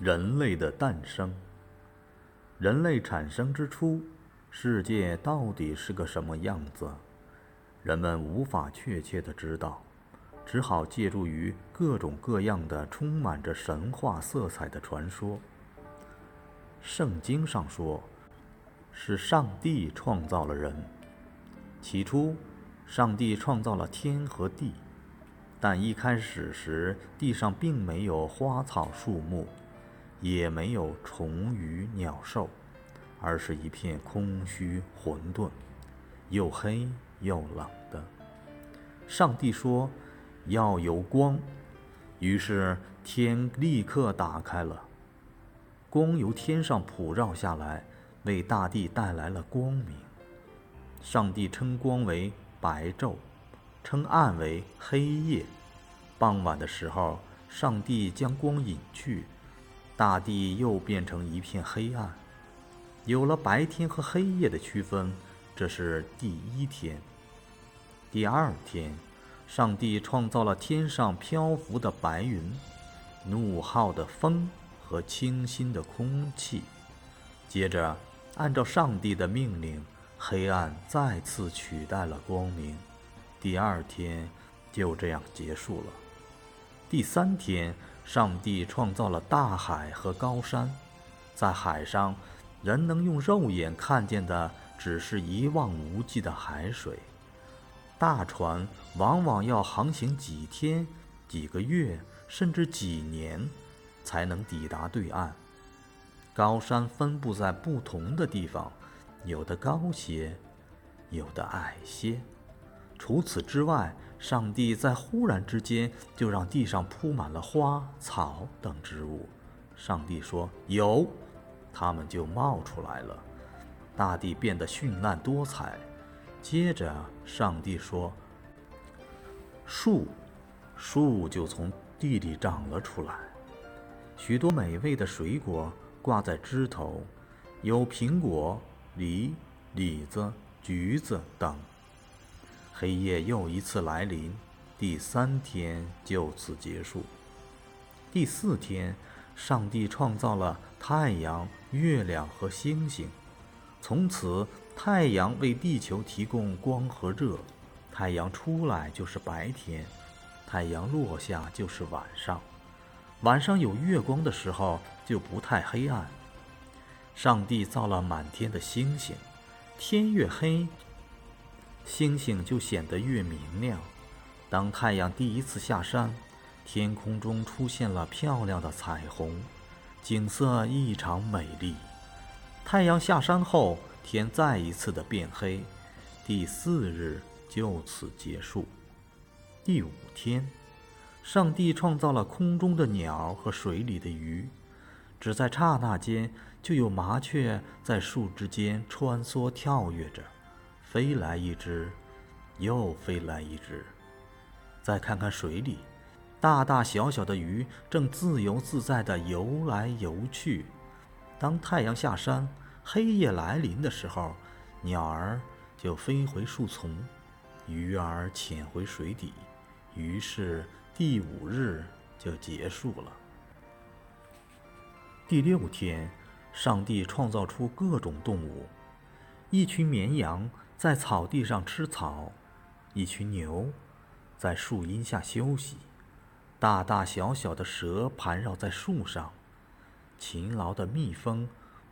人类的诞生。人类产生之初，世界到底是个什么样子？人们无法确切的知道，只好借助于各种各样的充满着神话色彩的传说。圣经上说，是上帝创造了人。起初，上帝创造了天和地，但一开始时，地上并没有花草树木。也没有虫鱼鸟兽，而是一片空虚混沌，又黑又冷的。上帝说：“要有光。”于是天立刻打开了，光由天上普照下来，为大地带来了光明。上帝称光为白昼，称暗为黑夜。傍晚的时候，上帝将光隐去。大地又变成一片黑暗，有了白天和黑夜的区分，这是第一天。第二天，上帝创造了天上漂浮的白云、怒号的风和清新的空气。接着，按照上帝的命令，黑暗再次取代了光明。第二天就这样结束了。第三天。上帝创造了大海和高山，在海上，人能用肉眼看见的只是一望无际的海水。大船往往要航行几天、几个月，甚至几年，才能抵达对岸。高山分布在不同的地方，有的高些，有的矮些。除此之外，上帝在忽然之间就让地上铺满了花草等植物。上帝说：“有，它们就冒出来了，大地变得绚烂多彩。”接着，上帝说：“树，树就从地里长了出来，许多美味的水果挂在枝头，有苹果、梨、李子、橘子等。”黑夜又一次来临，第三天就此结束。第四天，上帝创造了太阳、月亮和星星，从此太阳为地球提供光和热。太阳出来就是白天，太阳落下就是晚上。晚上有月光的时候就不太黑暗。上帝造了满天的星星，天越黑。星星就显得越明亮。当太阳第一次下山，天空中出现了漂亮的彩虹，景色异常美丽。太阳下山后，天再一次的变黑，第四日就此结束。第五天，上帝创造了空中的鸟和水里的鱼，只在刹那间，就有麻雀在树枝间穿梭跳跃着。飞来一只，又飞来一只。再看看水里，大大小小的鱼正自由自在地游来游去。当太阳下山，黑夜来临的时候，鸟儿就飞回树丛，鱼儿潜回水底。于是第五日就结束了。第六天，上帝创造出各种动物，一群绵羊。在草地上吃草，一群牛在树荫下休息，大大小小的蛇盘绕在树上，勤劳的蜜蜂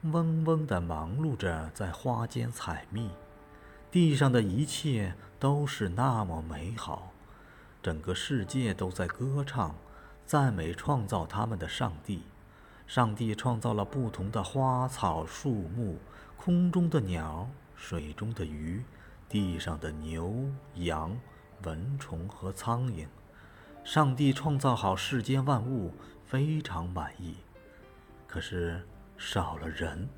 嗡嗡地忙碌着在花间采蜜，地上的一切都是那么美好，整个世界都在歌唱，赞美创造他们的上帝。上帝创造了不同的花草树木，空中的鸟。水中的鱼，地上的牛羊、蚊虫和苍蝇，上帝创造好世间万物，非常满意。可是少了人。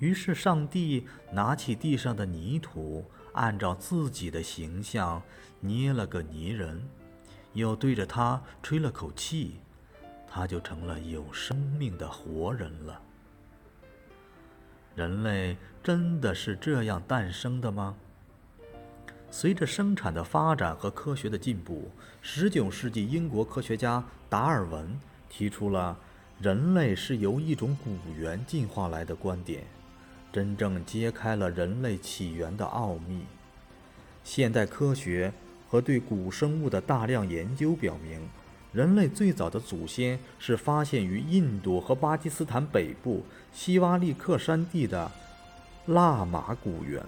于是上帝拿起地上的泥土，按照自己的形象捏了个泥人，又对着他吹了口气，他就成了有生命的活人了。人类真的是这样诞生的吗？随着生产的发展和科学的进步，十九世纪英国科学家达尔文提出了人类是由一种古猿进化来的观点，真正揭开了人类起源的奥秘。现代科学和对古生物的大量研究表明，人类最早的祖先是发现于印度和巴基斯坦北部西瓦利克山地的腊马古猿。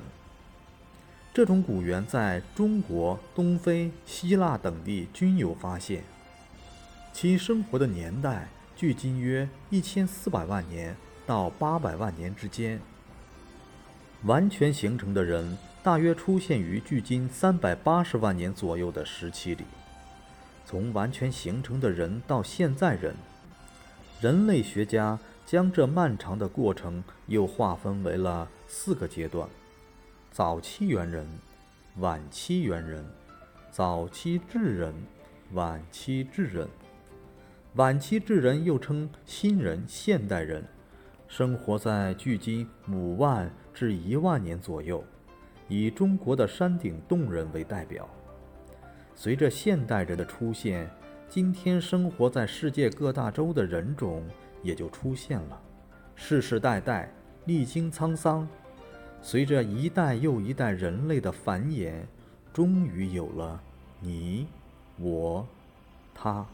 这种古猿在中国、东非、希腊等地均有发现，其生活的年代。距今约一千四百万年到八百万年之间，完全形成的人大约出现于距今三百八十万年左右的时期里。从完全形成的人到现在人，人类学家将这漫长的过程又划分为了四个阶段：早期猿人、晚期猿人、早期智人、晚期智人。晚期智人又称新人、现代人，生活在距今五万至一万年左右，以中国的山顶洞人为代表。随着现代人的出现，今天生活在世界各大洲的人种也就出现了，世世代代历经沧桑，随着一代又一代人类的繁衍，终于有了你、我、他。